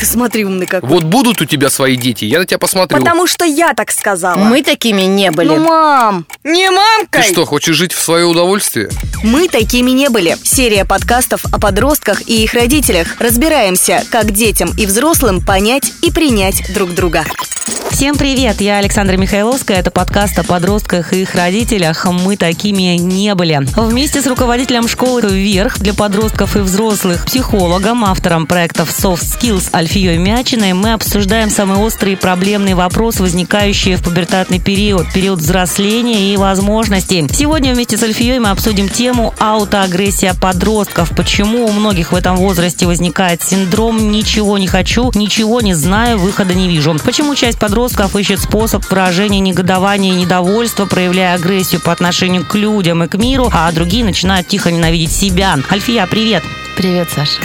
Ты смотри, умный какой. Вот будут у тебя свои дети, я на тебя посмотрю. Потому что я так сказала. Мы такими не были. Ну, мам, не Ты мамкой. что, хочешь жить в свое удовольствие? Мы такими не были. Серия подкастов о подростках и их родителях. Разбираемся, как детям и взрослым понять и принять друг друга. Всем привет, я Александра Михайловская. Это подкаст о подростках и их родителях. Мы такими не были. Вместе с руководителем школы «Вверх» для подростков и взрослых, психологом, автором проектов Soft Skills Альфией Мячиной мы обсуждаем самые острые и проблемные вопросы, возникающие в пубертатный период, период взросления и возможностей. Сегодня вместе с Альфией мы обсудим тему аутоагрессия подростков. Почему у многих в этом возрасте возникает синдром «ничего не хочу, ничего не знаю, выхода не вижу». Почему часть подростков ищет способ выражения негодования и недовольства, проявляя агрессию по отношению к людям и к миру, а другие начинают тихо ненавидеть себя. Альфия, привет! Привет, Саша.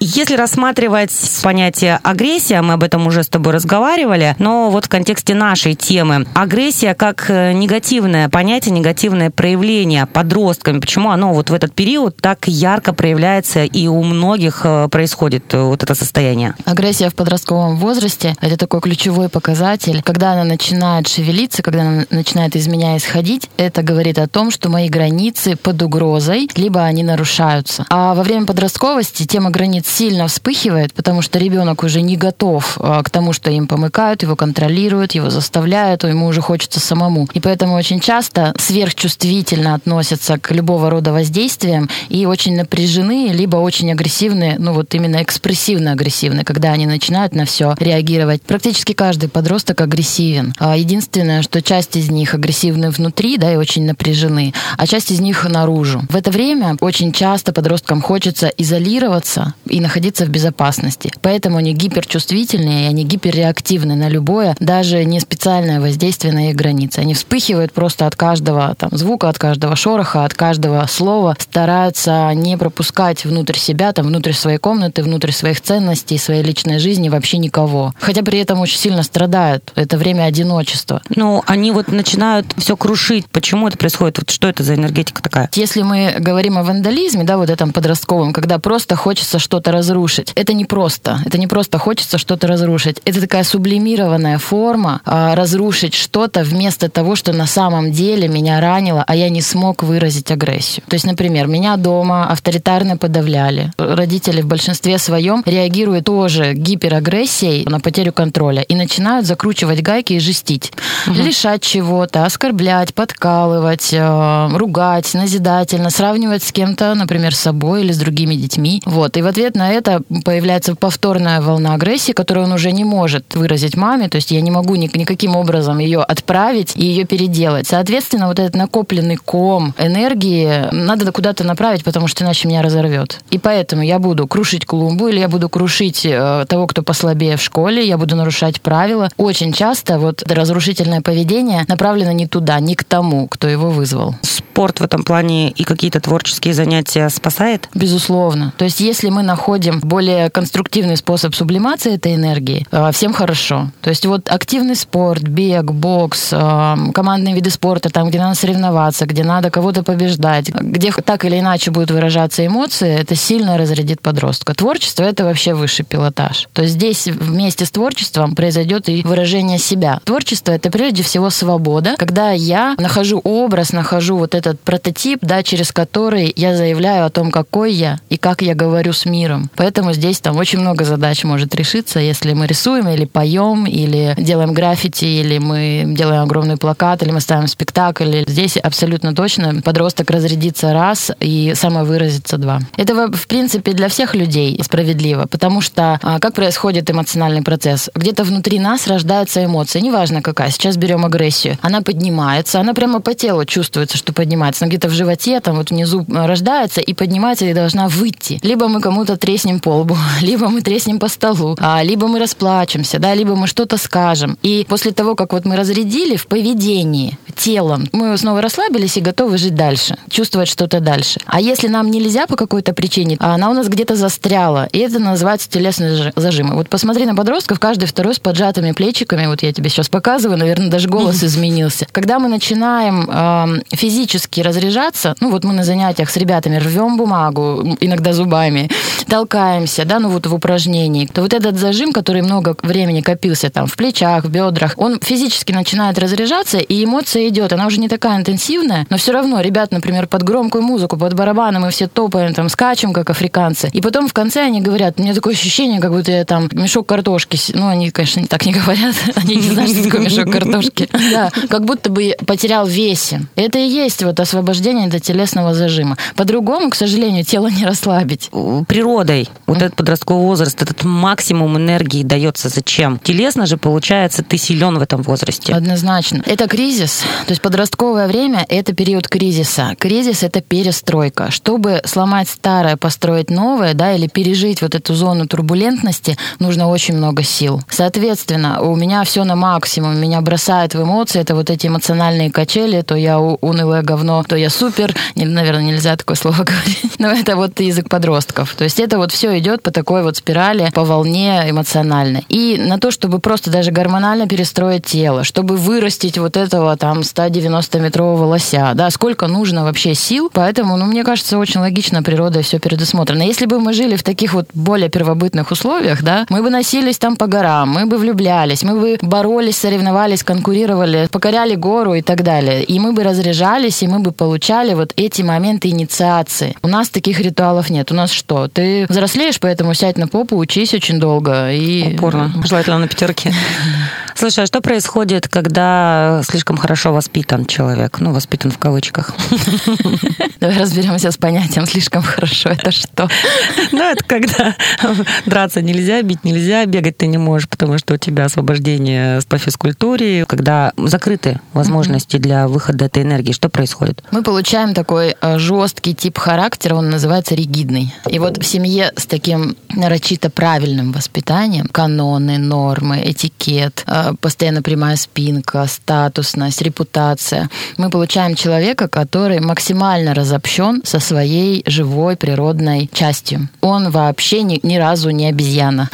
Если рассматривать понятие агрессия, мы об этом уже с тобой разговаривали, но вот в контексте нашей темы. Агрессия как э, негативное понятие, негативное проявление подростками. Почему оно вот в этот период так ярко проявляется и у многих э, происходит э, вот это состояние? Агрессия в подростковом возрасте – это такой ключевой показатель. Когда она начинает шевелиться, когда она начинает из меня исходить, это говорит о том, что мои границы под угрозой, либо они нарушаются. А во время подростковости тема границ сильно вспыхивает, потому что ребенок уже не готов а, к тому, что им помыкают, его контролируют, его заставляют, ему уже хочется самому. И поэтому очень часто сверхчувствительно относятся к любого рода воздействиям и очень напряжены, либо очень агрессивны, ну вот именно экспрессивно-агрессивны, когда они начинают на все реагировать. Практически каждый подросток агрессивен. А Единственное, что часть из них агрессивны внутри, да, и очень напряжены, а часть из них наружу. В это время очень часто подросткам хочется изолироваться и находиться в безопасности. Поэтому они гиперчувствительные, и они гиперреактивны на любое, даже не специальное воздействие на их границы. Они вспыхивают просто от каждого там, звука, от каждого шороха, от каждого слова, стараются не пропускать внутрь себя, там, внутрь своей комнаты, внутрь своих ценностей, своей личной жизни вообще никого. Хотя при этом очень сильно страдают. Это время одиночества. Ну, они вот начинают все крушить. Почему это происходит? Вот что это за энергетика такая? Если мы говорим о вандализме, да, вот этом подростковом, когда просто хочется что-то разрушить, это не просто. Это не просто хочется что-то разрушить. Это такая сублимированная форма а, разрушить что-то вместо того, что на самом деле меня ранило, а я не смог выразить агрессию. То есть, например, меня дома авторитарно подавляли. Родители в большинстве своем реагируют тоже гиперагрессией на потерю контроля и начинают закручивать гайки и жестить. Лишать чего-то, оскорблять, подкалывать, э, ругать назидательно, сравнивать с кем-то, например, с собой или с другими детьми. Вот. И в ответ на это появляется повторная волна агрессии, которую он уже не может выразить маме. То есть я не могу ни- никаким образом ее отправить и ее переделать. Соответственно, вот этот накопленный ком энергии надо куда-то направить, потому что иначе меня разорвет. И поэтому я буду крушить клумбу или я буду крушить э, того, кто послабее в школе, я буду нарушать правила. Очень часто вот разрушительное поведение направлено не туда, не к тому, кто его вызвал. Спорт в этом плане и какие-то творческие занятия спасает? Безусловно. То есть, если мы находим более конструктивный способ сублимации этой энергии, э, всем хорошо. То есть, вот активный спорт, бег, бокс, э, командные виды спорта, там, где надо соревноваться, где надо кого-то побеждать, где так или иначе будут выражаться эмоции, это сильно разрядит подростка. Творчество — это вообще высший пилотаж. То есть, здесь вместе с творчеством произойдет и выражение себя. Творчество — это прежде всего свобода, когда я нахожу образ, нахожу вот этот прототип, да, через который я заявляю о том, какой я и как я говорю с миром. Поэтому здесь там очень много задач может решиться, если мы рисуем или поем, или делаем граффити, или мы делаем огромный плакат, или мы ставим спектакль. Здесь абсолютно точно подросток разрядится раз и самовыразится два. Это, в принципе, для всех людей справедливо, потому что а, как происходит эмоциональный процесс? Где-то внутри нас рождается эмоция, неважно какая. Сейчас берем агрессию. Она поднимается, она прямо по телу чувствуется, что поднимается. Она где-то в животе, там вот внизу э, рождается и поднимается и должна выйти. Либо мы кому-то треснем по лбу, либо мы треснем по столу, а, либо мы расплачемся, да, либо мы что-то скажем. И после того, как вот мы разрядили в поведении телом, мы снова расслабились и готовы жить дальше, чувствовать что-то дальше. А если нам нельзя по какой-то причине, а она у нас где-то застряла, и это называется телесные зажимы. Вот посмотри на подростков, каждый второй с поджатыми плечиками, вот я тебе сейчас показываю, наверное, даже голос изменился. Когда мы начинаем э, физически разряжаться, ну вот мы на занятиях с ребятами рвем бумагу, иногда зубами, толкаемся, да, ну вот в упражнении, то вот этот зажим, который много времени копился там в плечах, в бедрах, он физически начинает разряжаться, и эмоция идет. Она уже не такая интенсивная, но все равно ребят, например, под громкую музыку, под барабаны мы все топаем, там, скачем, как африканцы. И потом в конце они говорят, у меня такое ощущение, как будто я там мешок картошки, ну, они, конечно, так не говорят, они не знают, что такое мешок картошки. Да, как будто бы потерял весе. Это и есть вот освобождение до телесного зажима. По-другому, к сожалению, тело не расслабить. Природой вот этот подростковый возраст, этот максимум энергии дается зачем? Телесно же, получается, ты силен в этом возрасте. Однозначно. Это кризис. То есть подростковое время – это период кризиса. Кризис – это перестройка. Чтобы сломать старое, построить новое, да, или пережить вот эту зону турбулентности, нужно очень много сил. Соответственно, у меня все на максимум. Меня бросает в эмоции. Это вот эти эмоциональные качели. То я унылое говно, то я супер. Наверное, нельзя такое слово говорить. Но это вот язык подростков. То есть это вот все идет по такой вот спирали, по волне эмоциональной. И на то, чтобы просто даже гормонально перестроить тело, чтобы вырастить вот этого там 190-метрового лося, да, сколько нужно вообще сил. Поэтому, ну, мне кажется, очень логично природой все предусмотрено. Если бы мы жили в таких вот более первобытных условиях, да, мы бы носились там по горам, мы бы влюблялись, мы бы боролись, соревновались, конкурировали, покоряли гору и так далее. И мы бы разряжались, и мы бы получали вот эти моменты инициации. У нас таких ритуалов нет. У нас что? Ты взрослеешь, поэтому сядь на попу, учись очень долго. И... Упорно. Желательно на пятерке. Слушай, а что происходит, когда слишком хорошо воспитан человек? Ну, воспитан в кавычках. Давай разберемся с понятием «слишком хорошо». Это что? Ну, это когда драться нельзя, бить нельзя, бегать ты не можешь, потому что у тебя освобождение по физкультуре. Когда закрыты возможности для выхода этой энергии, что происходит? Мы получаем такой э, жесткий тип характера, он называется ригидный. И вот в семье с таким нарочито правильным воспитанием, каноны, нормы, этикет, э, постоянно прямая спинка, статусность, репутация, мы получаем человека, который максимально разобщен со своей живой природной частью. Он вообще ни, ни разу не обезьяна.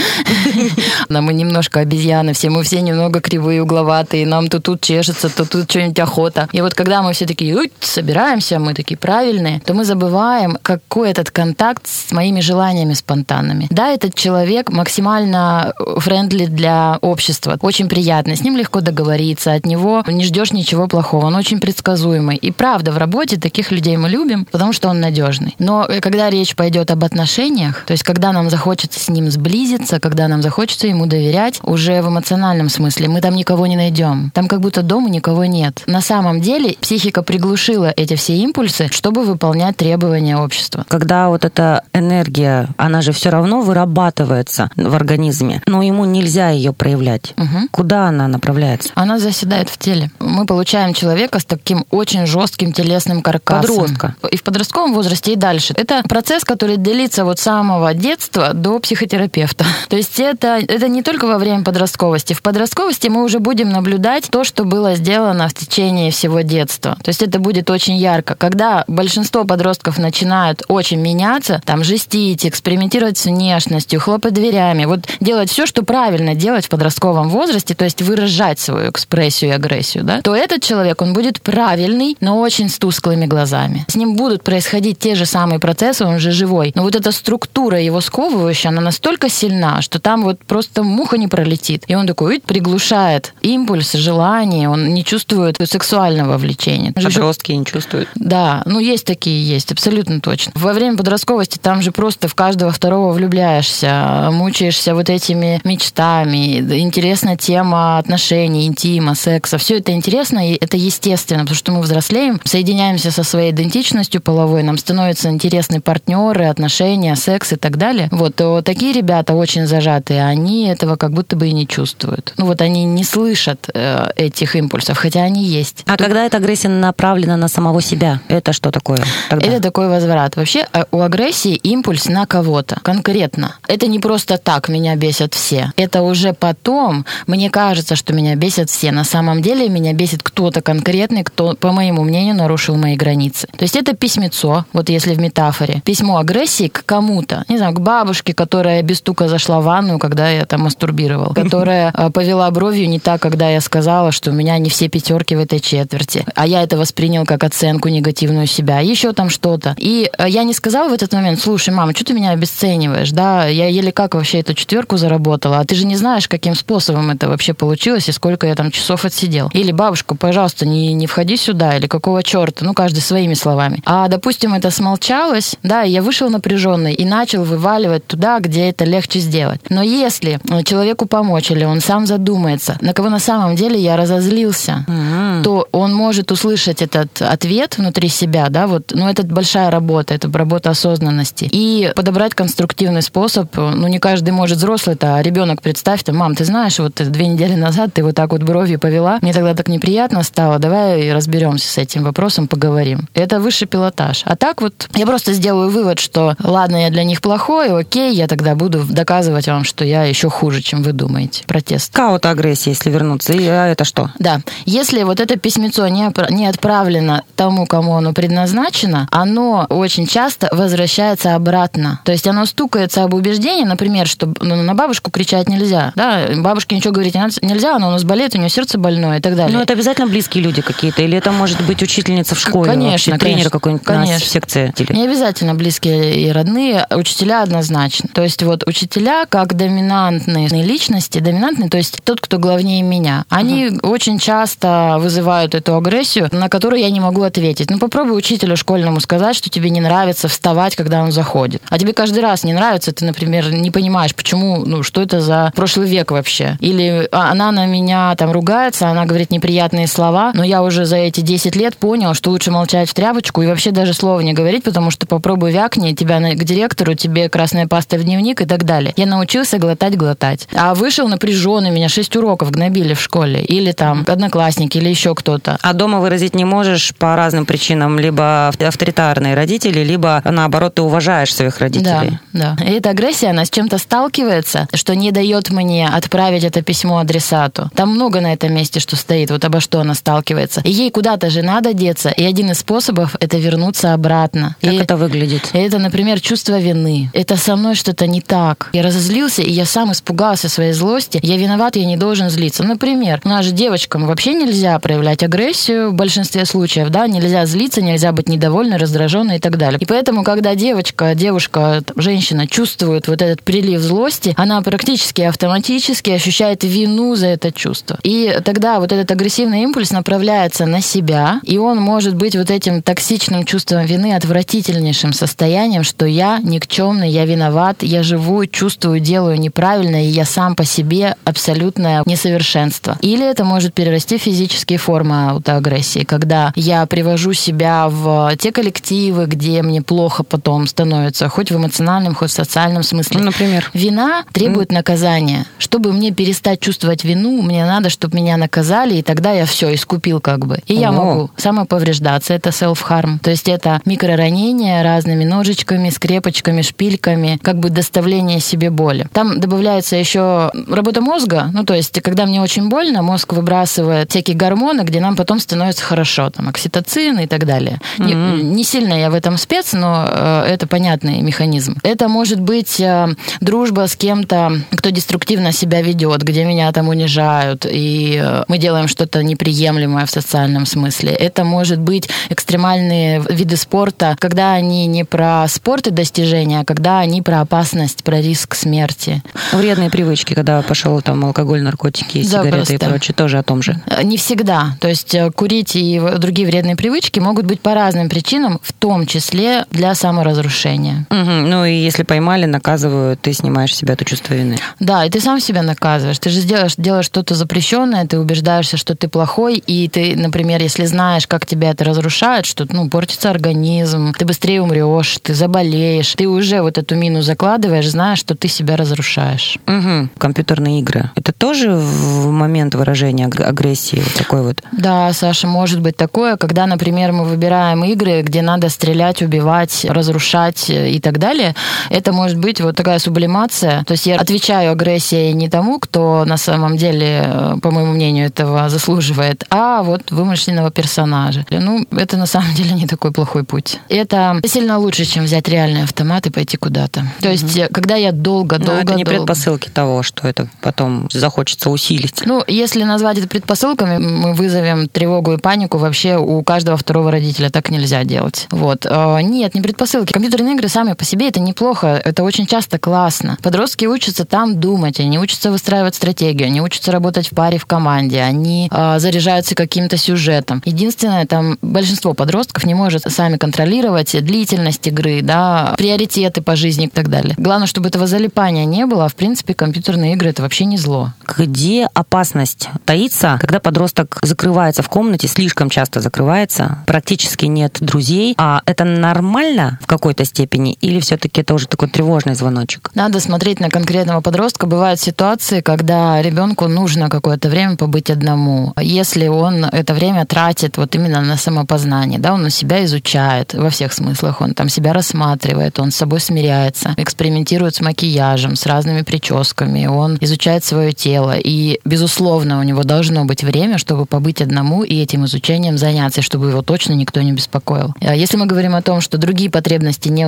Но мы немножко обезьяны, все мы все немного кривые, угловатые, нам то тут чешется, то тут что-нибудь охота. И вот когда мы все такие собираемся, мы такие правильные, то мы забываем, какой этот контакт с моими желаниями спонтанными. Да, этот человек максимально френдли для общества, очень приятный, с ним легко договориться, от него не ждешь ничего плохого, он очень предсказуемый. И правда, в работе таких людей мы любим, потому что он надежный. Но э, когда речь пойдет об отношениях, то есть когда нам захочется с ним сблизиться, когда нам захочется ему доверять, уже в эмоциональном смысле мы там никого не найдем. Там как будто дома никого нет. На самом деле психика приглушила эти все импульсы, чтобы выполнять требования общества. Когда вот эта энергия, она же все равно вырабатывается в организме, но ему нельзя ее проявлять. Угу. Куда она направляется? Она заседает в теле. Мы получаем человека с таким очень жестким телесным каркасом. Подростка. И в подростковом возрасте и дальше. Это процесс, который длится вот с самого детства до психотерапевта. То есть это, это не только во время подростковости. В подростковости мы уже будем наблюдать то, что было сделано в течение всего детства. То есть это будет очень ярко. Когда большинство подростков начинают очень меняться, там жестить, экспериментировать с внешностью, хлопать дверями, вот делать все, что правильно делать в подростковом возрасте, то есть выражать свою экспрессию и агрессию, да, то этот человек, он будет правильный, но очень с тусклыми глазами. С ним будут происходить те же самые процессы, он же живой. Но вот эта структура его сковывающая, она настолько сильна, что там вот просто муха не пролетит. И он такой, приглушает импульс, желание, он не чувствует сексуального влечения. Подростки не чувствуют. Да, ну есть такие, есть, абсолютно точно. Во время подростковости там же просто в каждого второго влюбляешься, мучаешься вот этими мечтами. Интересна тема отношений, интима, секса, все это интересно, и это естественно, потому что мы взрослеем, соединяемся со своей идентичностью половой, нам становятся интересны партнеры, отношения, секс и так далее. Вот, то такие ребята очень зажатые, они этого как будто бы и не чувствуют. Ну вот они не слышат э, этих импульсов, хотя они есть. А когда эта агрессия направлена на самого себя, это что такое? Тогда? Это такой возврат. Вообще э, у агрессии импульс на кого-то конкретно. Это не просто так меня бесят все. Это уже потом мне кажется, что меня бесят все. На самом деле меня бесит кто-то конкретный, кто, по моему мнению, нарушил мои границы. То есть это письмецо, вот если в метафоре. Письмо агрессии к кому-то. Не знаю, к бабушке, которая без стука зашла в ванную, когда я там мастурбировал. Которая э, повела бровью не так, когда я сказала, что у меня не все пятерки в этой четверти. А я это воспринял как оценку негативную себя. Еще там что-то. И э, я не сказала в этот момент, слушай, мама, что ты меня обесцениваешь, да? Я еле как вообще эту четверку заработала, а ты же не знаешь, каким способом это вообще получилось и сколько я там часов отсидел. Или бабушка, пожалуйста, не, не входи сюда, или какого черта, ну, каждый своими словами. А, допустим, это смолчалось, да, и я вышел напряженный и начал вываливать туда, где это легче сделать. Но если человеку помочь, или он сам задумается, на кого на самом деле я разозлился, mm-hmm. то он может услышать этот ответ внутри себя, да, вот, ну, это большая работа, это работа осознанности. И подобрать конструктивный способ, ну, не каждый может взрослый-то, а ребенок, представь, там, мам, ты знаешь, вот две недели назад ты вот так вот бровью повела, мне тогда так неприятно стало, давай разберемся с этим вопросом, поговорим. Это высший пилотаж. А так вот я просто сделаю вывод, что ладно, я для них плохой, окей, я тогда буду доказывать вам, что я еще хуже, чем вы думаете. Протест. Каут агрессия, если вернуться. И а это что? Да. Если вот это письмецо не, не отправлено тому, кому оно предназначено, оно очень часто возвращается обратно. То есть оно стукается об убеждение, например, что ну, на бабушку кричать нельзя. Да, бабушке ничего говорить нельзя, она у нас болеет, у нее сердце больное и так далее. Но это обязательно близкие люди какие-то? Или это может быть учительница в школе? Конечно, вообще, тренер какой-нибудь конечно. в секции? Не обязательно близкие и родные, учителя однозначно. То есть вот учителя как доминантные личности, доминантные, то есть тот, кто главнее меня, они uh-huh. очень часто вызывают эту агрессию, на которую я не могу ответить. Ну попробуй учителю школьному сказать, что тебе не нравится вставать, когда он заходит. А тебе каждый раз не нравится, ты, например, не понимаешь, почему, ну что это за прошлый век вообще. Или а, она на меня там ругается, она говорит неприятные слова, но я уже за эти 10 лет понял, что лучше молчать в тряпочку и вообще даже слова не говорить, потому что попробуй вякни, тебя к директору, тебе красная паста в дневник и так далее. Я научился глотать, глотать. А вышел напряженный, меня 6 уроков гнобили в школе. Или там одноклассники, или еще кто-то. А дома выразить не можешь по разным причинам, либо авторитарные родители, либо наоборот ты уважаешь своих родителей. Да, да. И эта агрессия, она с чем-то сталкивается, что не дает мне отправить это письмо адресату. Там много на этом месте, что стоит, вот обо что она сталкивается. И ей куда-то же надо деться. И один из способов это вернуться обратно. Как и это выглядит? Это, например, чувство вины. Это со мной что-то не так. Я разозлился, и я сам испугался своей злости. Я виноват, я не должен злиться. Например, у нас же девочкам вообще нельзя проявлять агрессию в большинстве случаев, да, нельзя злиться, нельзя быть недовольной, раздраженной и так далее. И поэтому, когда девочка, девушка, женщина чувствует вот этот прилив злости, она практически автоматически ощущает вину за это чувство. И тогда вот этот агрессивный импульс направляется на себя, и он может быть вот этим токсичным чувством вины отвратительнейшим состоянием, что я никчемный, я виноват, я живу, чувствую, делаю неправильно, и я сам по себе абсолютное несовершенство. Или это может перерасти в физические формы аутоагрессии, когда я привожу себя в те коллективы, где мне плохо потом становится, хоть в эмоциональном, хоть в социальном смысле. Ну, например? Вина требует mm. наказания. Чтобы мне перестать чувствовать вину, мне надо, чтобы меня наказали, и тогда я все искупил как бы. И О. я могу самоповреждаться, это self-harm. То есть это микроранения разными ножичками, скрепочками, шпильками, как бы доставление себе боли. Там добавляется еще работа мозга, ну то есть когда мне очень больно, мозг выбрасывает всякие гормоны, где нам потом становится хорошо, там окситоцин и так далее. Mm-hmm. Не, не сильно я в этом спец, но э, это понятный механизм. Это может быть э, дружба с кем-то, кто деструктивно себя ведет, где меня там унижают, и э, мы делаем что-то неприемлемое в социальном смысле. Это может быть экстремальные виды спорта, когда они не про спорт и достижения, а когда они про опасность, про риск смерти. Вредные привычки, когда пошел там алкоголь, наркотики, сигареты Запросто. и прочее, тоже о том же. Э, не всегда. То есть курить и другие вредные привычки могут быть по разным причинам, в том числе для саморазрушения. Угу. Ну и если поймали, наказывают, ты снимаешь с себя это чувство вины. Да, и ты сам себя наказываешь. Ты же делаешь, делаешь что-то запрещенное, ты убеждаешься, что ты плохой, и ты, например, если знаешь, как тебя это разрушает, что, ну, портится организм, ты быстрее умрешь, ты заболеешь, ты уже вот эту мину закладываешь, зная, что ты себя разрушаешь. Угу. Компьютерные игры. Это тоже в момент выражения аг- агрессии вот такой вот? Да, Саша, может быть такое, когда, например, мы выбираем игры, где надо стрелять, убивать, разрушать и так далее. Это может быть вот такая сублимация. То есть я отвечаю агрессией не тому, кто на самом деле, э, по моему мнению, этого заслуживает, а вот вымышленного персонажа. Ну, это на самом деле не такой плохой путь. Это сильно лучше, чем взять реальный автомат и пойти куда-то. То есть, э, когда я долго-долго... Но это не долго- предпосылки того, что это потом захочется усилить. Ну, если назвать это предпосылками, мы вызовем тревогу и панику вообще у каждого второго родителя. Так нельзя делать. Вот. Э, Нет, не предпосылки. Компьютерные игры сами по себе это неплохо. Это очень часто классно. Подростки учатся там думать, они учатся выстраивать стратегию, они учатся работать в паре, в команде, они э, заряжаются каким-то сюжетом. Единственное, там большинство подростков не может сами контролировать длительность игры, да, приоритеты по жизни и так далее. Главное, чтобы этого залипания не было. а В принципе, компьютерные игры это вообще не зло. Где опасность таится, когда подросток закрывается в комнате, слишком часто закрывается, практически нет друзей, а это нормально в какой-то степени или все-таки это уже такой тревожный звоночек? Надо смотреть на конкретного подростка. Бывают ситуации, когда ребенку нужно какое-то время побыть одному. Если он это время тратит вот именно на самопознание, да, он себя изучает во всех смыслах, он там себя рассматривает, он с собой смиряется, экспериментирует с макияжем, с разными прическами, он изучает свое тело. И, безусловно, у него должно быть время, чтобы побыть одному и этим изучением заняться, чтобы его точно никто не беспокоил. А Если мы говорим о том, что другие потребности не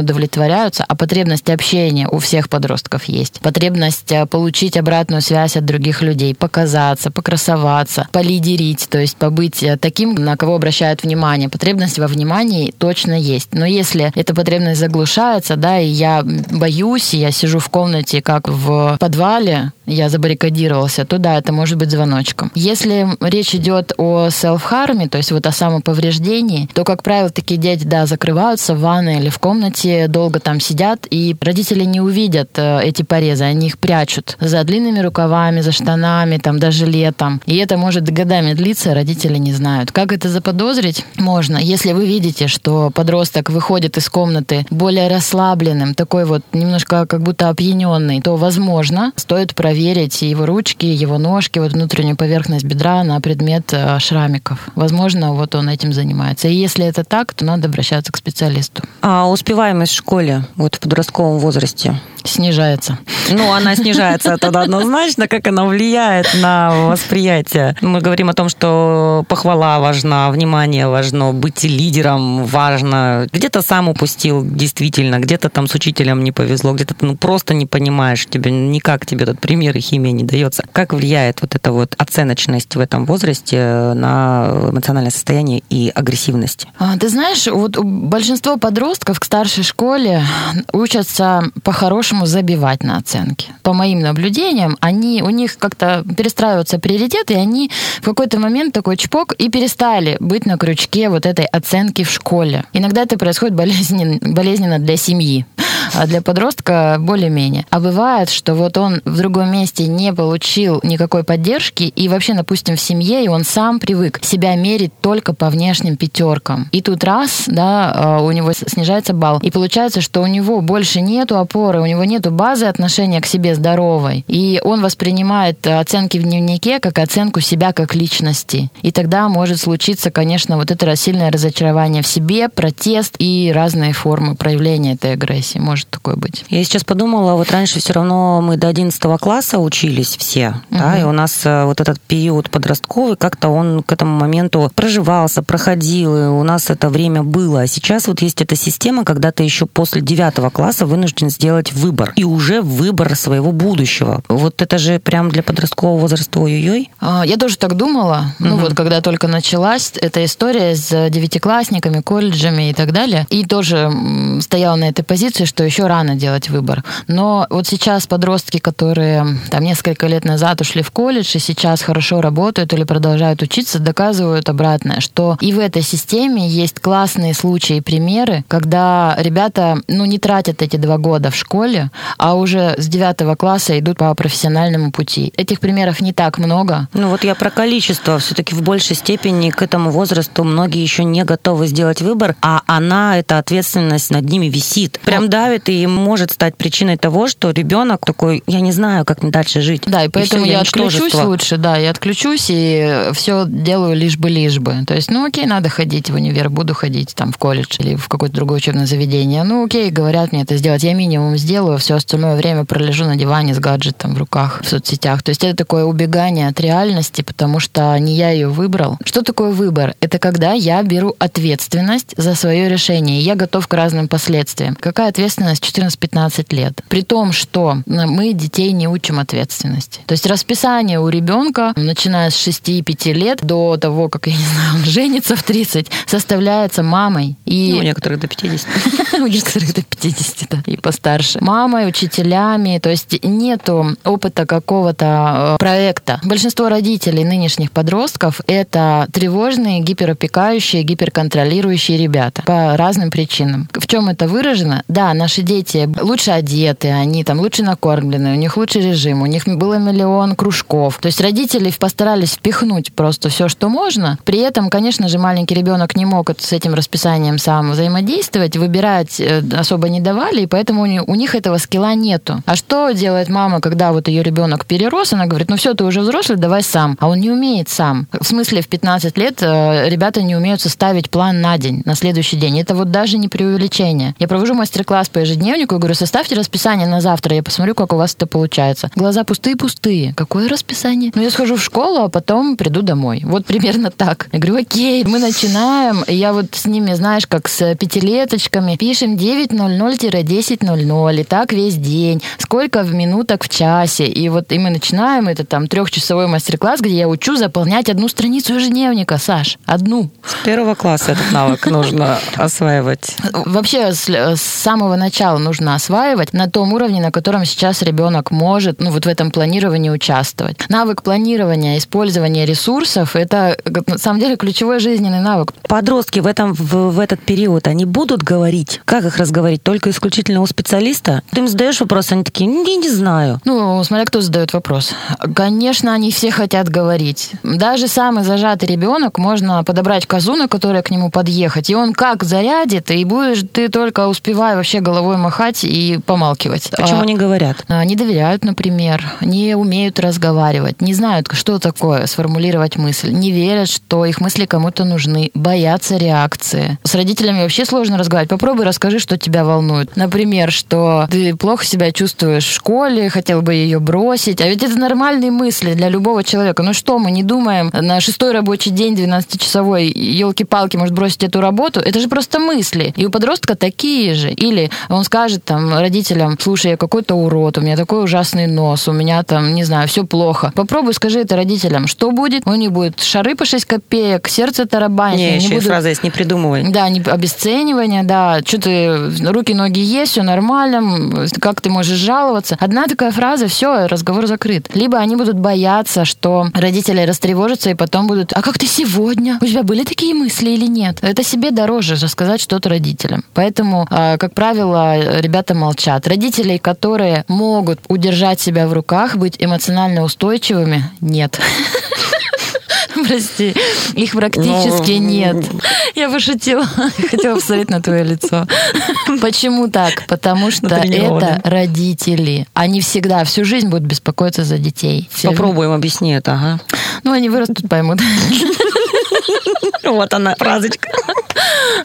удовлетворяются, а потребность общения у всех подростков есть, потребность э, получить обратную связь от других людей, показаться, покрасоваться, полидерить, то есть побыть э, таким, на кого обращают внимание. Потребность во внимании точно есть. Но если эта потребность заглушается, да, и я боюсь, и я сижу в комнате, как в подвале, я забаррикадировался, то да, это может быть звоночком. Если речь идет о селф-харме, то есть вот о самоповреждении, то, как правило, такие дети, да, закрываются в ванной или в комнате, долго там сидят, и родители не увидят э, эти порезы, они их прячут за длинными рукавами, за штанами, там, даже летом. И это может годами длиться, родители не знают. Как это заподозрить? Можно. Если вы видите, что подросток выходит из комнаты более расслабленным, такой вот немножко как будто опьяненный, то, возможно, стоит проверить его ручки, его ножки, вот внутреннюю поверхность бедра на предмет э, шрамиков. Возможно, вот он этим занимается. И если это так, то надо обращаться к специалисту. А успеваемость в школе, вот в подростковом возрасте, Снижается. Ну, она снижается это однозначно, как она влияет на восприятие. Мы говорим о том, что похвала важна, внимание важно, быть лидером важно. Где-то сам упустил, действительно, где-то там с учителем не повезло, где-то ты ну, просто не понимаешь, тебе никак тебе этот пример и химия не дается. Как влияет вот эта вот оценочность в этом возрасте на эмоциональное состояние и агрессивность? А, Ты знаешь, вот большинство подростков к старшей школе учатся по-хорошему забивать на оценки. По моим наблюдениям, они, у них как-то перестраиваются приоритеты, и они в какой-то момент такой чпок и перестали быть на крючке вот этой оценки в школе. Иногда это происходит болезненно, болезненно для семьи, а для подростка более-менее. А бывает, что вот он в другом месте не получил никакой поддержки, и вообще, допустим, в семье, и он сам привык себя мерить только по внешним пятеркам. И тут раз, да, а, у него снижается балл. И получается, что у него больше нету опоры, у него нету базы отношения к себе здоровой. И он воспринимает э, оценки в дневнике как оценку себя как личности. И тогда может случиться, конечно, вот это сильное разочарование в себе, протест и разные формы проявления этой агрессии. Может такое быть. Я сейчас подумала, вот раньше все равно мы до 11 класса учились все, да, и у нас э, вот этот период подростковый, как-то он к этому моменту проживался, проходил, и у нас это время было. А сейчас вот есть эта система, когда ты еще после 9 класса вынужден сделать выбор, и уже выбор своего будущего. Вот это же прям для подросткового возраста ой-ой-ой. А, Я тоже так думала, ну Мгм. вот когда только началась эта история с девятиклассниками, колледжами и так далее, и тоже стояла на этой позиции, что еще рано делать выбор. Но вот сейчас подростки, которые там несколько лет назад ушли в колледж и сейчас хорошо работают или продолжают учиться, доказывают обратное, что и в этой системе есть классные случаи и примеры, когда ребята, ну, не тратят эти два года в школе, а уже с девятого класса идут по профессиональному пути. Этих примеров не так много. Ну вот я про количество. Все-таки в большей степени к этому возрасту многие еще не готовы сделать выбор, а она, эта ответственность над ними висит. Прям давит и может стать причиной того, что ребенок такой, я не знаю, как мне дальше жить. Да, и поэтому всё, я ничтожество. отключусь лучше, да, я отключусь и все делаю лишь бы, лишь бы. То есть, ну окей, надо ходить в универ, буду ходить там в колледж или в какое-то другое учебное заведение. Ну окей, говорят мне это сделать, я минимум сделаю, все остальное время пролежу на диване с гаджетом в руках в соцсетях. То есть это такое убегание от реальности, потому что не я ее выбрал. Что такое выбор? Это когда я беру ответственность за свое решение, и я готов к разным последствиям. Какая ответственность 14-15 лет? При том, что мы детей не учим ответственности. То есть расписание у ребенка, начиная с 6-5 лет до того, как, я не знаю, он женится в 30, составляется мамой. И Ну, у некоторых до 50. у некоторых до 50, да, и постарше. Мамой, учителями, то есть нету опыта какого-то э, проекта. Большинство родителей нынешних подростков — это тревожные, гиперопекающие, гиперконтролирующие ребята по разным причинам. В чем это выражено? Да, наши дети лучше одеты, они там лучше накормлены, у них лучший режим, у них было миллион кружков. То есть родители постарались впихнуть просто все, что можно. При этом, конечно же, маленький ребенок не мог с этим расписанием сам взаимодействовать, выбирать э, особо не давали, и поэтому у них, этого скилла нету. А что делает мама, когда вот ее ребенок перерос, она говорит, ну все, ты уже взрослый, давай сам. А он не умеет сам. В смысле, в 15 лет э, ребята не умеют составить план на день, на следующий день. Это вот даже не преувеличение. Я провожу мастер-класс по ежедневнику и говорю, составьте расписание на завтра, я посмотрю, как у вас это получается. Глаза пустые-пустые. Какое расписание? Ну, я схожу в школу, а потом приду домой. Вот примерно так. Я говорю, окей, мы начинаем. Я вот с ними, знаешь, как с пятилеточками, пишем 9.00-10.00. И так весь день. Сколько в минуток в часе. И вот и мы начинаем, это там трехчасовой мастер-класс, где я учу заполнять одну страницу ежедневника, Саш. Одну. С первого класса этот навык нужно осваивать. Вообще с, с самого начала нужно осваивать на том уровне, на котором сейчас ребенок может, ну вот в этом планировании участвовать. Навык планирования, использования ресурсов – это на самом деле ключевой жизненный навык. Подростки в, этом, в, в этот период, они будут говорить? Как их разговорить? Только исключительно у специалиста? Ты им задаешь вопрос, они такие, «Ну, я не знаю. Ну, смотря кто задает вопрос. Конечно, они все хотят говорить. Даже самый зажатый ребенок можно подобрать козу, на которой к нему подъехать, и он как зарядит, и будешь ты только успевай вообще головой махать и помалкивать. Почему А- не говорят? А, Не доверяют, например, не умеют разговаривать, не знают, что такое сформулировать мысль, не верят, что их мысли кому-то нужны, боятся реакции. С родителями вообще сложно разговаривать. Попробуй расскажи, что тебя волнует. Например, что ты плохо себя чувствуешь в школе, хотел бы ее бросить. А ведь это нормальные мысли для любого человека. Ну что, мы не думаем на шестой рабочий день, 12-часовой, елки-палки, может бросить эту работу? Это же просто мысли. И у подростка такие же. Или он скажет там родителям, слушай, я какой-то урод, у меня такой ужасный нос, у меня там, не знаю, все плохо. Попробуй скажи это родителям. Что будет? У них будет шары по 6 копеек, сердце тарабанит. Не, еще будут- фраза есть, не придумывай. да, не, обесценивание, да, что ты, руки, ноги есть, все нормально, как ты можешь жаловаться. Одна такая фраза, все, разговор закрыт. Либо они будут бояться, что родители растревожатся и потом будут, а как ты сегодня? У тебя были такие мысли или нет? Это себе дороже рассказать что-то родителям. Поэтому, а, как правило, ребята молчат. Родителей, которые могут удержать себя в руках, быть эмоционально устойчивыми, нет. Прости, их практически Ну, нет. Я пошутила. Хотела посмотреть на твое лицо. Почему так? Потому что Натренированы. это родители. Они всегда, всю жизнь будут беспокоиться за детей. Попробуем, объясни это, ага. Ну, они вырастут, поймут. Вот она, фразочка.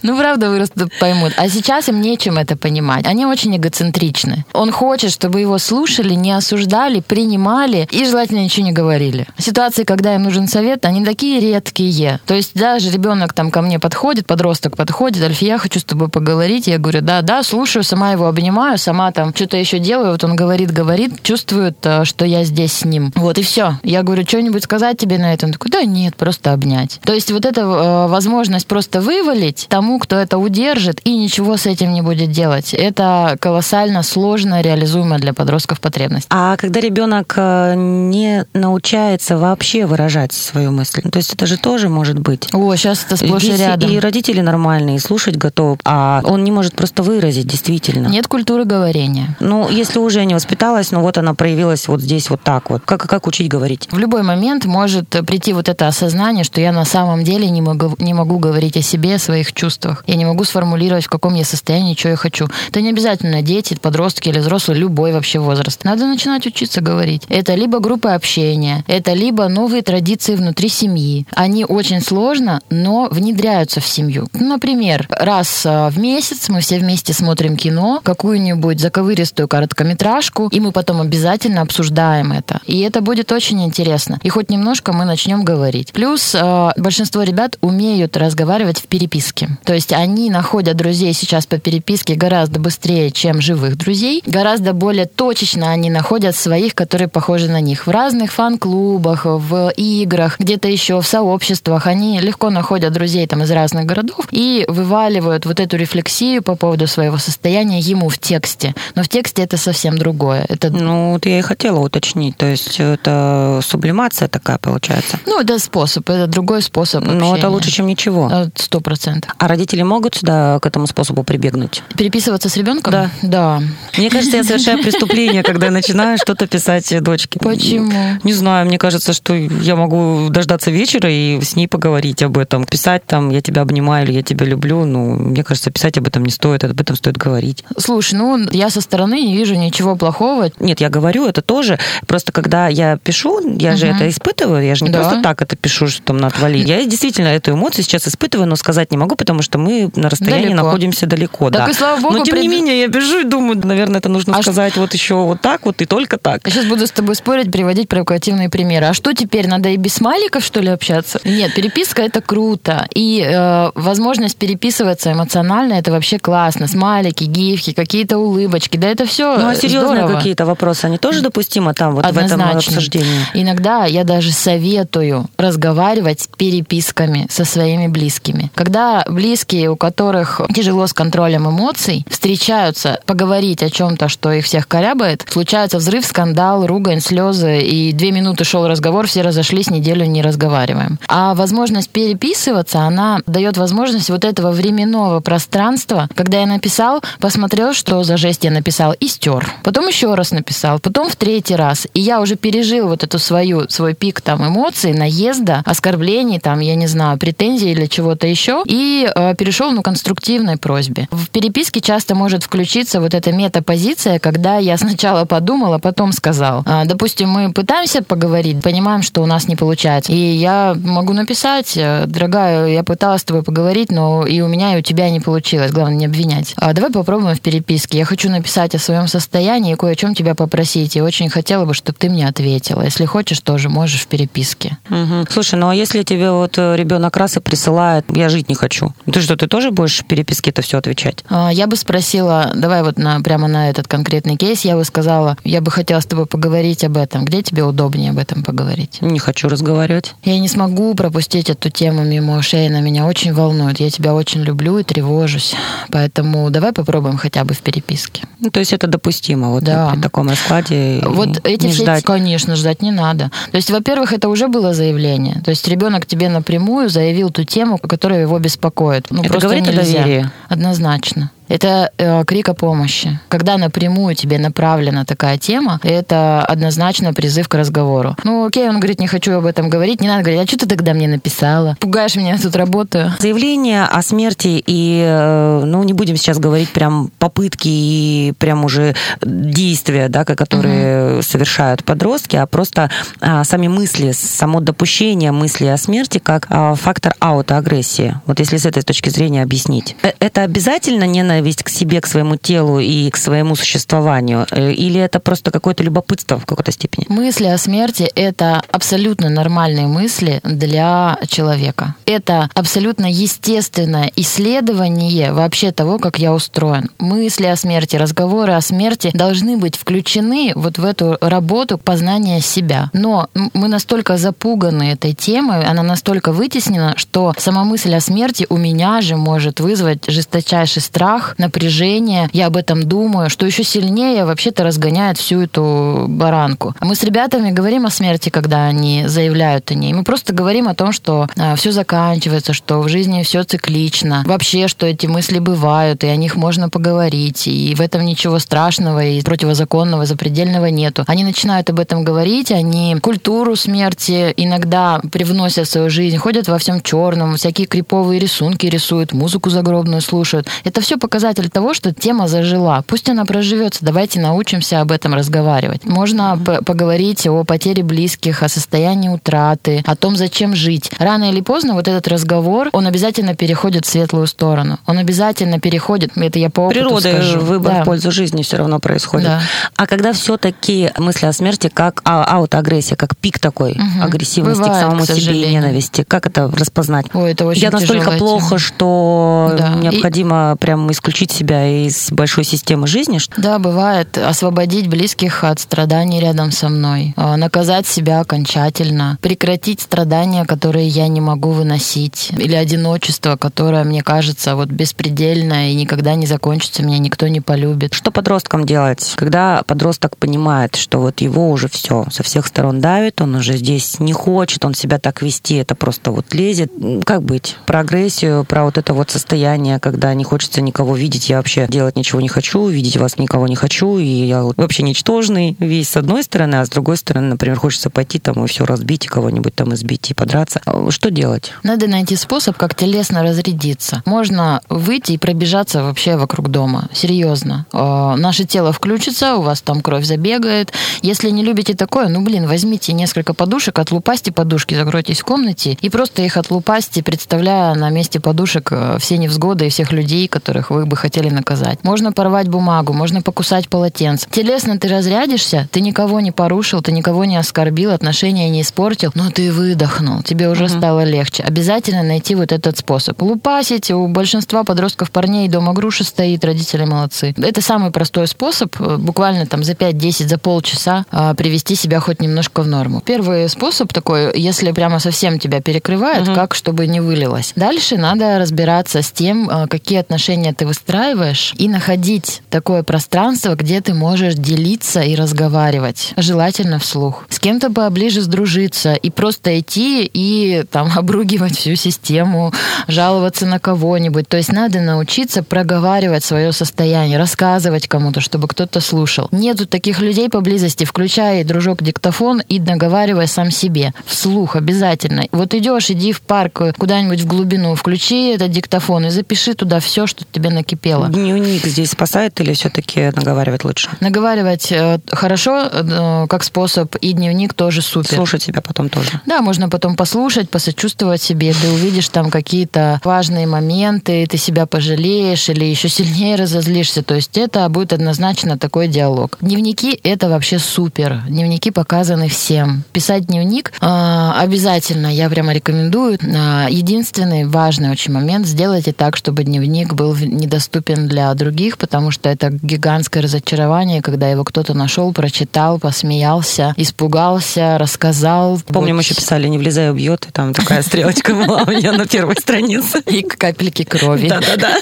Ну, правда, вырастут, поймут. А сейчас им нечем это понимать. Они очень эгоцентричны. Он хочет, чтобы его слушали, не осуждали, принимали и желательно ничего не говорили. Ситуации, когда им нужен совет, они такие редкие. То есть даже ребенок там ко мне подходит, подросток подходит, Альфия, я хочу с тобой поговорить. Я говорю, да, да, слушаю, сама его обнимаю, сама там что-то еще делаю. Вот он говорит, говорит, чувствует, э, что я здесь с ним. Вот и все. Я говорю, что-нибудь сказать тебе на это? Он такой, да нет, просто обнять. То есть вот эта э, возможность просто вывалить, тому, кто это удержит и ничего с этим не будет делать. Это колоссально сложно реализуемая для подростков потребность. А когда ребенок э, не научается вообще выражать свою мысль, то есть это же тоже может быть. О, сейчас это сплошь и Ведь рядом. И родители нормальные, и слушать готовы, а он не может просто выразить, действительно. Нет культуры говорения. Ну, если уже не воспиталась, ну вот она проявилась вот здесь вот так вот. Как, как учить говорить? В любой момент может прийти вот это осознание, что я на самом деле не могу, не могу говорить о себе, о своих чувствах. Я не могу сформулировать, в каком я состоянии, что я хочу. Это не обязательно дети, подростки или взрослые, любой вообще возраст. Надо начинать учиться говорить. Это либо группы общения, это либо новые традиции внутри семьи. Они очень сложно, но внедряются в семью. Например, раз а, в месяц мы все вместе смотрим кино, какую-нибудь заковыристую короткометражку, и мы потом обязательно обсуждаем это. И это будет очень интересно. И хоть немножко мы начнем говорить. Плюс э, большинство ребят умеют разговаривать в переписке. То есть они находят друзей сейчас по переписке гораздо быстрее, чем живых друзей. Гораздо более точечно они находят своих, которые похожи на них. В разных фан-клубах, в играх, где-то еще в сообществах. Они легко находят друзей там из разных городов и вываливают вот эту рефлексию по поводу своего состояния ему в тексте. Но в тексте это совсем другое. Это Ну, вот я и хотела уточнить. То есть это сублимация такая получается. Ну, это способ, это другой способ Но это общения. Лучше, чем ничего. Э, Сто процентов. А родители могут сюда к этому способу прибегнуть? Переписываться с ребенком? Да. Да. Мне кажется, я совершаю преступление, когда я начинаю что-то писать дочке. Почему? Не знаю, мне кажется, что я могу дождаться вечера и с ней поговорить об этом. Писать там, я тебя обнимаю или я тебя люблю, ну, мне кажется, писать об этом не стоит, об этом стоит говорить. Слушай, ну, я со стороны не вижу ничего плохого. Нет, я говорю это тоже, просто когда я пишу, я же Мгм. это испытываю, я же не Да. просто так это пишу, что там на отвали. Я действительно эту эмоцию сейчас испытываю, но сказать не могу, потому что мы на расстоянии Далеко. находимся далеко. Так да. и слава богу, но тем не пред- менее, я бежу и думаю, наверное, это нужно А сказать вот еще вот так вот и только так. Я сейчас буду с тобой спорить, приводить провокативные примеры. А что теперь, надо и без смайликов, что ли, общаться? Нет, переписка — это круто. И э, возможность переписываться эмоционально — это вообще классно. Смайлики, гифки, какие-то улыбочки. Да это все Ну а серьезные какие-то вопросы, они тоже допустимы там вот в этом Однозначно. обсуждении? Иногда я даже советую разговаривать переписками со своими близкими. Когда близкие, у которых тяжело с контролем эмоций, встречаются поговорить о чем-то, что их всех корябает, случается взрыв, скандал, ругань, слезы, и две минуты шел разговор, все разошлись, неделю не разговариваем. А возможность переписываться, она дает возможность вот этого временного пространства, когда я написал, посмотрел, что за жесть я написал, и стер. Потом еще раз написал, потом в третий раз. И я уже пережил вот эту свою, свой пик там эмоций, наезда, оскорблений, там, я не знаю, претензий или чего-то еще, и э, перешел на конструктивной просьбе. В переписке часто может включиться вот эта метапозиция, когда я сначала подумал, а потом сказал. А, допустим, мы пытаемся поговорить, понимаем, что у нас не получается. И я могу написать, э, дорогая, я пыталась с тобой поговорить, но и у меня, и у тебя не получилось. Главное, не обвинять. А давай попробуем в переписке. Я хочу написать о своем состоянии и кое о чем тебя попросить. И очень хотела бы, чтобы ты мне ответила. Если хочешь, тоже можешь в переписке. Мгм. Слушай, ну а если тебе вот э, ребенок раз и присылает, я жить не хочу, ты что, ты тоже будешь в переписке это все отвечать? А, Я бы спросила, давай вот на, прямо на этот конкретный кейс, я бы сказала, я бы хотела с тобой поговорить об этом. Где тебе удобнее об этом поговорить? Не хочу разговаривать. Я не смогу пропустить эту тему мимо ушей, она меня очень волнует. Я тебя очень люблю и тревожусь. Поэтому давай попробуем хотя бы в переписке. Ну, то есть это допустимо вот Да. при таком раскладе. Вот эти не все, ждать. конечно, ждать не надо. То есть, во-первых, это уже было заявление. То есть ребенок тебе напрямую заявил ту тему, которая его беспокоит. Ну, Это говорит о доверии? Однозначно. Это э, крик о помощи. Когда напрямую тебе направлена такая тема, это однозначно призыв к разговору. Ну, окей, он говорит, не хочу об этом говорить. Не надо говорить, а что ты тогда мне написала? Пугаешь меня, я тут работаю. Заявление о смерти и, э, ну, не будем сейчас говорить прям попытки и прям уже действия, да, ко- которые совершают подростки, а просто а, сами мысли, само допущение мысли о смерти как а, фактор аутоагрессии. Вот если с этой точки зрения объяснить. Э, Это обязательно не на ненависть к себе, к своему телу и к своему существованию? Э, Или это просто какое-то любопытство в какой-то степени? Мысли о смерти — это абсолютно нормальные мысли для человека. Это абсолютно естественное исследование вообще того, как я устроен. Мысли о смерти, разговоры о смерти должны быть включены вот в эту работу познания себя. Но мы настолько запуганы этой темой, она настолько вытеснена, что сама мысль о смерти у меня же может вызвать жесточайший страх, напряжение. Я об этом думаю, что еще сильнее вообще-то разгоняет всю эту баранку. Мы с ребятами говорим о смерти, когда они заявляют о ней. Мы просто говорим о том, что все заканчивается, что в жизни все циклично. Вообще, что эти мысли бывают, и о них можно поговорить. И в этом ничего страшного и противозаконного, запредельного нету. Они начинают об этом говорить, они культуру смерти иногда привносят в свою жизнь, ходят во всем черном, всякие криповые рисунки рисуют, музыку загробную слушают. Это все показатель того, что тема зажила. Пусть она проживется, давайте научимся об этом разговаривать. Можно п- поговорить о потере близких, о состоянии утраты, о том, зачем жить. Рано или поздно вот этот разговор, он обязательно переходит в светлую сторону. Он обязательно переходит, это я по опыту Природа, скажу. выбор Да. в пользу жизни все равно происходит. Да. А когда все-таки мысли о смерти как а, аутоагрессия, как пик такой Мгм. агрессивности Бывает, к самому к себе и ненависти, как это распознать? Ой, это очень Я настолько плохо, тема. что Да. необходимо прям исключить себя из большой системы жизни. что- Да, бывает. Освободить близких от страданий рядом со мной. А, Наказать себя окончательно. Прекратить страдания, которые я не могу выносить. Или одиночество, которое, мне кажется, вот беспредельное и никогда не закончится, меня никто не полюбит. Что подросткам делать, когда подросток понимает, что вот его уже все со всех сторон давит, он уже здесь не хочет, он себя так вести, это просто вот лезет. Как быть? Про агрессию, про вот это вот состояние, когда не хочется никого видеть, я вообще делать ничего не хочу, видеть вас никого не хочу, и я вообще ничтожный весь с одной стороны, а с другой стороны, например, хочется пойти там и все разбить, и кого-нибудь там избить и подраться. А Что делать? Надо найти способ, как телесно разрядиться. Можно выйти и пробежаться вообще вокруг дома. Серьезно. Э, Наше тело включится, у вас там кровь забегает. Если не любите такое, ну, блин, возьмите несколько подушек, отлупасьте подушки, закройтесь в комнате и просто их отлупасьте, представляя на месте подушек э, все невзгоды и всех людей, которых вы бы хотели наказать. Можно порвать бумагу, можно покусать полотенце. Телесно ты разрядишься, ты никого не порушил, ты никого не оскорбил, отношения не испортил, но ты выдохнул, тебе уже стало легче. Обязательно найти вот этот способ. Лупасить у большинства подростков парней дома груша стоит, родители молодцы. Это самый простой способ, э, буквально там за 5-10, за полчаса а, привести себя хоть немножко в норму. Первый способ такой, если прямо совсем тебя перекрывает, как чтобы не вылилось. Дальше надо разбираться с тем, а, какие отношения ты выстраиваешь, и находить такое пространство, где ты можешь делиться и разговаривать, желательно вслух. С кем-то поближе сдружиться и просто идти и там обругивать всю систему, жаловаться на кого-нибудь. То есть надо научиться проговаривать свое состояние, рассказывать кому-то, чтобы кто-то слушал. Нету таких людей поблизости, включай, дружок, диктофон и наговаривай сам себе. Вслух обязательно. Вот идешь, иди в парк куда-нибудь в глубину, включи этот диктофон и запиши туда все, что тебе накипело. Дневник здесь спасает или все-таки наговаривать лучше? Наговаривать э, хорошо, э, как способ, и дневник тоже супер. Слушать себя потом тоже. Да, можно потом послушать, посочувствовать себе. Ты увидишь там какие-то важные моменты, ты себя пожалеешь или еще сильнее разозлишься. То есть это будет однозначно такой диалог. Дневники — это вообще супер. Дневники показаны всем. Писать дневник э, обязательно, я прямо рекомендую. Э, единственный важный очень момент — сделайте так, чтобы дневник был в- недоступен для других, потому что это гигантское разочарование, когда его кто-то нашел, прочитал, посмеялся, испугался, рассказал. Помню, мы еще писали «Не влезай, убьет», и там такая стрелочка была у меня на первой странице. И капельки крови. Да-да-да.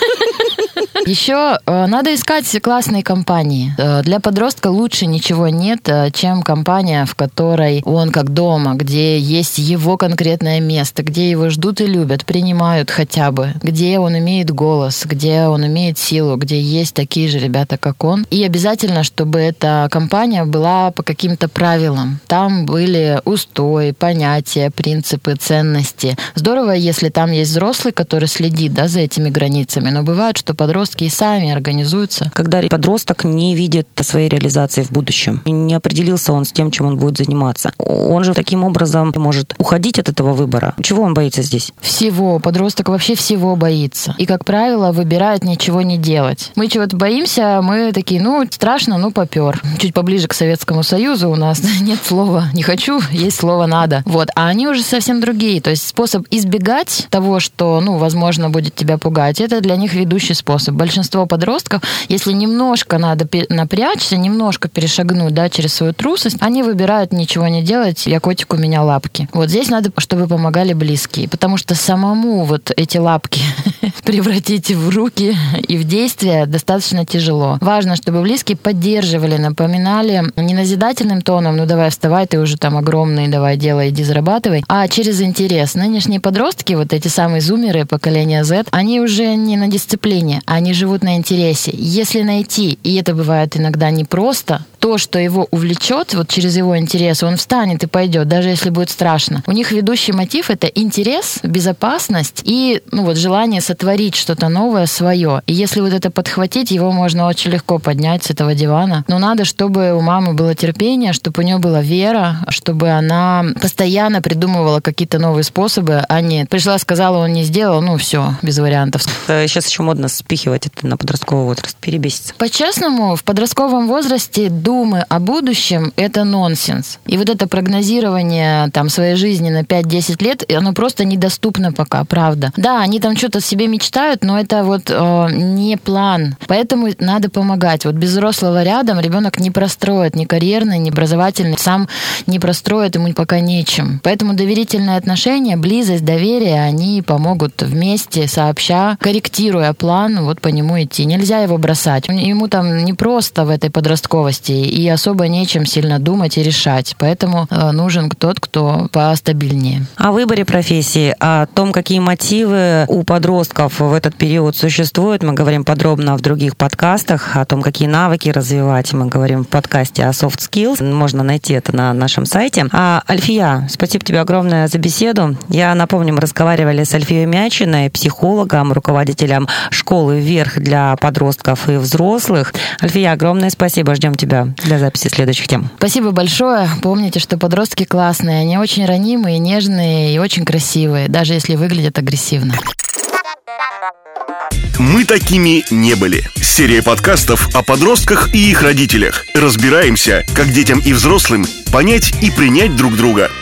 Еще э, надо искать классные компании. Э, для подростка лучше ничего нет, э, чем компания, в которой он как дома, где есть его конкретное место, где его ждут и любят, принимают хотя бы, где он имеет голос, где он имеет силу, где есть такие же ребята, как он. И обязательно, чтобы эта компания была по каким-то правилам. Там были устои, понятия, принципы, ценности. Здорово, если там есть взрослый, который следит да, за этими границами, но бывает, что подростки подростки и сами организуются. Когда подросток не видит своей реализации в будущем, не определился он с тем, чем он будет заниматься, он же таким образом может уходить от этого выбора. Чего он боится здесь? Всего. Подросток вообще всего боится. И, как правило, выбирает ничего не делать. Мы чего-то боимся, мы такие, ну, страшно, ну, попер. Чуть поближе к Советскому Союзу у нас нет слова «не хочу», есть слово «надо». Вот. А они уже совсем другие. То есть способ избегать того, что, ну, возможно, будет тебя пугать, это для них ведущий способ. Большинство подростков, если немножко надо напрячься, немножко перешагнуть, да, через свою трусость, они выбирают ничего не делать, я котик у меня лапки. Вот здесь надо, чтобы помогали близкие, потому что самому вот эти лапки превратить в руки и в действия достаточно тяжело. Важно, чтобы близкие поддерживали, напоминали не назидательным тоном, ну давай вставай, ты уже там огромный, давай делай, иди зарабатывай, а через интерес. Нынешние подростки, вот эти самые зумеры поколения Z, они уже не на дисциплине, они живут на интересе. Если найти, и это бывает иногда непросто, то, что его увлечет, вот через его интерес, он встанет и пойдет, даже если будет страшно. У них ведущий мотив — это интерес, безопасность и ну, вот, желание сотворить что-то новое свое. И если вот это подхватить, его можно очень легко поднять с этого дивана. Но надо, чтобы у мамы было терпение, чтобы у нее была вера, чтобы она постоянно придумывала какие-то новые способы, а не пришла, сказала, он не сделал, ну все, без вариантов. Сейчас еще модно спихивать это на подростковый возраст, перебеситься. По-честному, в подростковом возрасте думы о будущем – это нонсенс. И вот это прогнозирование там, своей жизни на 5-10 лет, оно просто недоступно пока, правда. Да, они там что-то себе мечтают, но это вот э, не план. Поэтому надо помогать. Вот без взрослого рядом ребенок не простроит ни карьерный, ни образовательный, сам не простроит, ему пока нечем. Поэтому доверительные отношения, близость, доверие, они помогут вместе, сообща, корректируя план, вот по нему идти. Нельзя его бросать. Ему там не просто в этой подростковости, и особо нечем сильно думать и решать. Поэтому э, нужен тот, кто постабильнее. О выборе профессии, о том, какие мотивы у подростков в этот период существуют, мы говорим подробно в других подкастах. О том, какие навыки развивать, мы говорим в подкасте о soft skills. Можно найти это на нашем сайте. А, Альфия, спасибо тебе огромное за беседу. Я напомню, мы разговаривали с Альфией Мячиной, психологом, руководителем школы «Вверх» для подростков и взрослых. Альфия, огромное спасибо. Ждем тебя для записи следующих тем. Спасибо большое. Помните, что подростки классные. Они очень ранимые, нежные и очень красивые, даже если выглядят агрессивно. Мы такими не были. Серия подкастов о подростках и их родителях. Разбираемся, как детям и взрослым понять и принять друг друга –